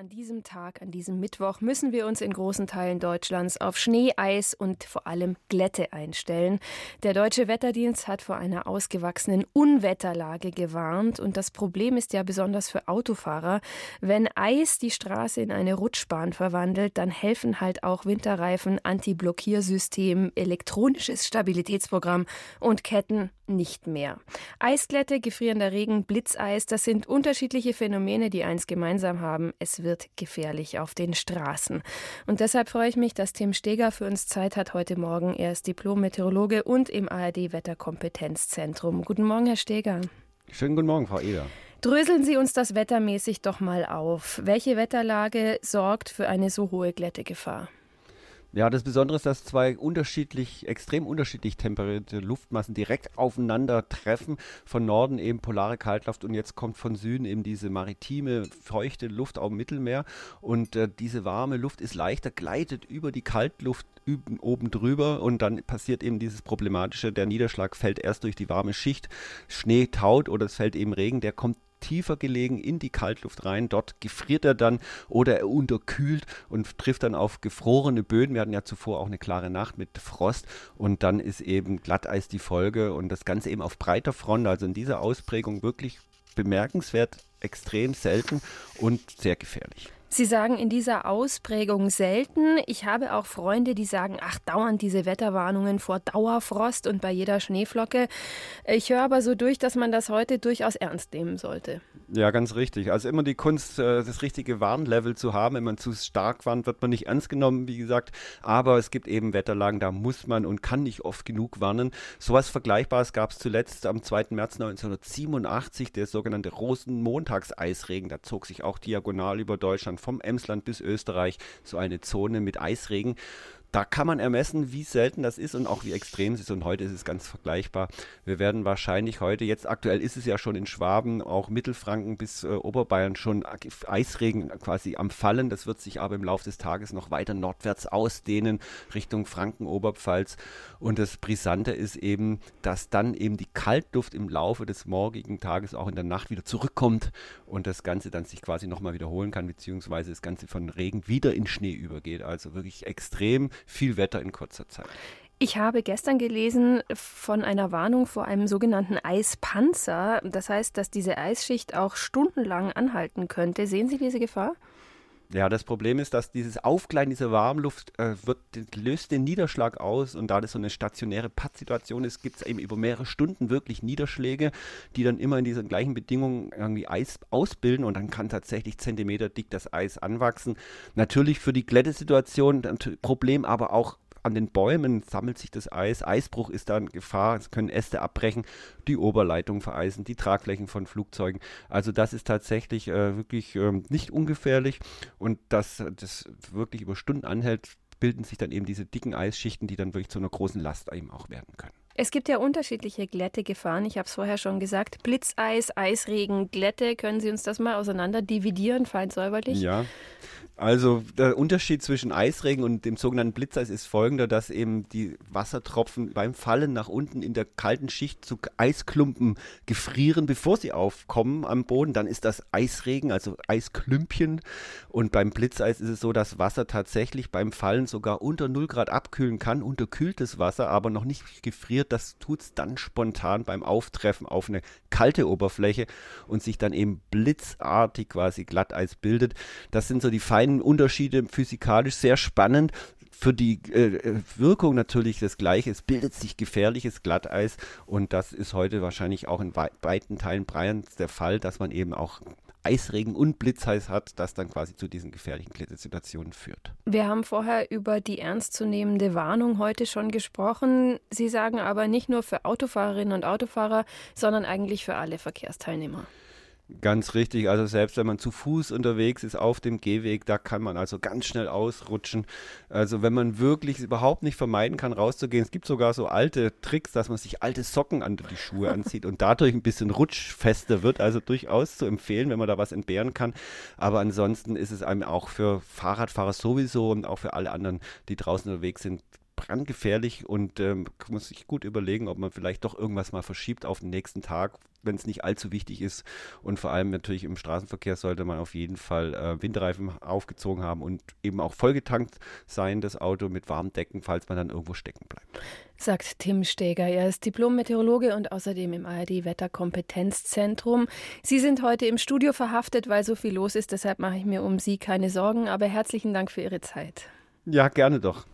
an diesem Tag, an diesem Mittwoch, müssen wir uns in großen Teilen Deutschlands auf Schnee, Eis und vor allem Glätte einstellen. Der Deutsche Wetterdienst hat vor einer ausgewachsenen Unwetterlage gewarnt. Und das Problem ist ja besonders für Autofahrer. Wenn Eis die Straße in eine Rutschbahn verwandelt, dann helfen halt auch Winterreifen, Anti-Blockiersystem, elektronisches Stabilitätsprogramm und Ketten nicht mehr. Eisglätte, gefrierender Regen, Blitzeis, das sind unterschiedliche Phänomene, die eins gemeinsam haben. Es wird gefährlich auf den Straßen. Und deshalb freue ich mich, dass Tim Steger für uns Zeit hat heute Morgen. Er ist Diplom-Meteorologe und im ARD-Wetterkompetenzzentrum. Guten Morgen, Herr Steger. Schönen guten Morgen, Frau Eder. Dröseln Sie uns das wettermäßig doch mal auf. Welche Wetterlage sorgt für eine so hohe Glättegefahr? Ja, das Besondere ist, dass zwei unterschiedlich, extrem unterschiedlich temperierte Luftmassen direkt aufeinander treffen. Von Norden eben polare Kaltluft und jetzt kommt von Süden eben diese maritime, feuchte Luft dem Mittelmeer. Und äh, diese warme Luft ist leichter, gleitet über die Kaltluft oben drüber und dann passiert eben dieses Problematische, der Niederschlag fällt erst durch die warme Schicht, Schnee taut oder es fällt eben Regen, der kommt tiefer gelegen in die Kaltluft rein. Dort gefriert er dann oder er unterkühlt und trifft dann auf gefrorene Böden. Wir hatten ja zuvor auch eine klare Nacht mit Frost und dann ist eben Glatteis die Folge und das Ganze eben auf breiter Front. Also in dieser Ausprägung wirklich bemerkenswert, extrem selten und sehr gefährlich. Sie sagen in dieser Ausprägung selten. Ich habe auch Freunde, die sagen, ach, dauernd diese Wetterwarnungen vor Dauerfrost und bei jeder Schneeflocke. Ich höre aber so durch, dass man das heute durchaus ernst nehmen sollte. Ja, ganz richtig. Also immer die Kunst, äh, das richtige Warnlevel zu haben. Wenn man zu stark warnt, wird man nicht ernst genommen, wie gesagt. Aber es gibt eben Wetterlagen, da muss man und kann nicht oft genug warnen. So etwas Vergleichbares gab es zuletzt am 2. März 1987, der sogenannte Rosenmontagseisregen. Da zog sich auch diagonal über Deutschland vom Emsland bis Österreich so eine Zone mit Eisregen da kann man ermessen, wie selten das ist und auch wie extrem es ist. Und heute ist es ganz vergleichbar. Wir werden wahrscheinlich heute, jetzt aktuell ist es ja schon in Schwaben, auch Mittelfranken bis äh, Oberbayern schon Eisregen quasi am Fallen. Das wird sich aber im Laufe des Tages noch weiter nordwärts ausdehnen, Richtung Franken, Oberpfalz. Und das Brisante ist eben, dass dann eben die Kaltluft im Laufe des morgigen Tages auch in der Nacht wieder zurückkommt und das Ganze dann sich quasi nochmal wiederholen kann, beziehungsweise das Ganze von Regen wieder in Schnee übergeht. Also wirklich extrem viel Wetter in kurzer Zeit. Ich habe gestern gelesen von einer Warnung vor einem sogenannten Eispanzer. Das heißt, dass diese Eisschicht auch stundenlang anhalten könnte. Sehen Sie diese Gefahr? Ja, das Problem ist, dass dieses Aufgleiten dieser Warmluft äh, wird, löst den Niederschlag aus und da das so eine stationäre Pattsituation ist, gibt es eben über mehrere Stunden wirklich Niederschläge, die dann immer in diesen gleichen Bedingungen irgendwie Eis ausbilden und dann kann tatsächlich Zentimeter dick das Eis anwachsen. Natürlich für die Glättesituation ein Problem, aber auch an den Bäumen sammelt sich das Eis. Eisbruch ist da in Gefahr. Es können Äste abbrechen, die Oberleitung vereisen, die Tragflächen von Flugzeugen. Also das ist tatsächlich äh, wirklich äh, nicht ungefährlich und dass das wirklich über Stunden anhält, bilden sich dann eben diese dicken Eisschichten, die dann wirklich zu einer großen Last eben auch werden können. Es gibt ja unterschiedliche Glättegefahren. Ich habe es vorher schon gesagt. Blitzeis, Eisregen, Glätte. Können Sie uns das mal auseinander dividieren, fein säuberlich? Ja. Also der Unterschied zwischen Eisregen und dem sogenannten Blitzeis ist folgender, dass eben die Wassertropfen beim Fallen nach unten in der kalten Schicht zu Eisklumpen gefrieren, bevor sie aufkommen am Boden. Dann ist das Eisregen, also Eisklümpchen. Und beim Blitzeis ist es so, dass Wasser tatsächlich beim Fallen sogar unter 0 Grad abkühlen kann, unterkühltes Wasser, aber noch nicht gefriert. Das tut es dann spontan beim Auftreffen auf eine kalte Oberfläche und sich dann eben blitzartig quasi Glatteis bildet. Das sind so die feinen kleinen Unterschiede physikalisch sehr spannend. Für die äh, Wirkung natürlich das Gleiche. Es bildet sich gefährliches Glatteis und das ist heute wahrscheinlich auch in wei weiten Teilen Bayerns der Fall, dass man eben auch Eisregen und Blitzheiß hat, das dann quasi zu diesen gefährlichen Klettersituationen führt. Wir haben vorher über die ernstzunehmende Warnung heute schon gesprochen. Sie sagen aber nicht nur für Autofahrerinnen und Autofahrer, sondern eigentlich für alle Verkehrsteilnehmer. Ganz richtig. Also selbst wenn man zu Fuß unterwegs ist auf dem Gehweg, da kann man also ganz schnell ausrutschen. Also wenn man wirklich überhaupt nicht vermeiden kann, rauszugehen. Es gibt sogar so alte Tricks, dass man sich alte Socken unter die Schuhe anzieht und dadurch ein bisschen rutschfester wird. Also durchaus zu empfehlen, wenn man da was entbehren kann. Aber ansonsten ist es einem auch für Fahrradfahrer sowieso und auch für alle anderen, die draußen unterwegs sind, brandgefährlich und ähm, muss sich gut überlegen, ob man vielleicht doch irgendwas mal verschiebt auf den nächsten Tag, wenn es nicht allzu wichtig ist. Und vor allem natürlich im Straßenverkehr sollte man auf jeden Fall äh, Windreifen aufgezogen haben und eben auch vollgetankt sein, das Auto mit warmen Decken, falls man dann irgendwo stecken bleibt. Sagt Tim Steger. Er ist Diplom-Meteorologe und außerdem im ARD-Wetterkompetenzzentrum. Sie sind heute im Studio verhaftet, weil so viel los ist. Deshalb mache ich mir um Sie keine Sorgen. Aber herzlichen Dank für Ihre Zeit. Ja, gerne doch.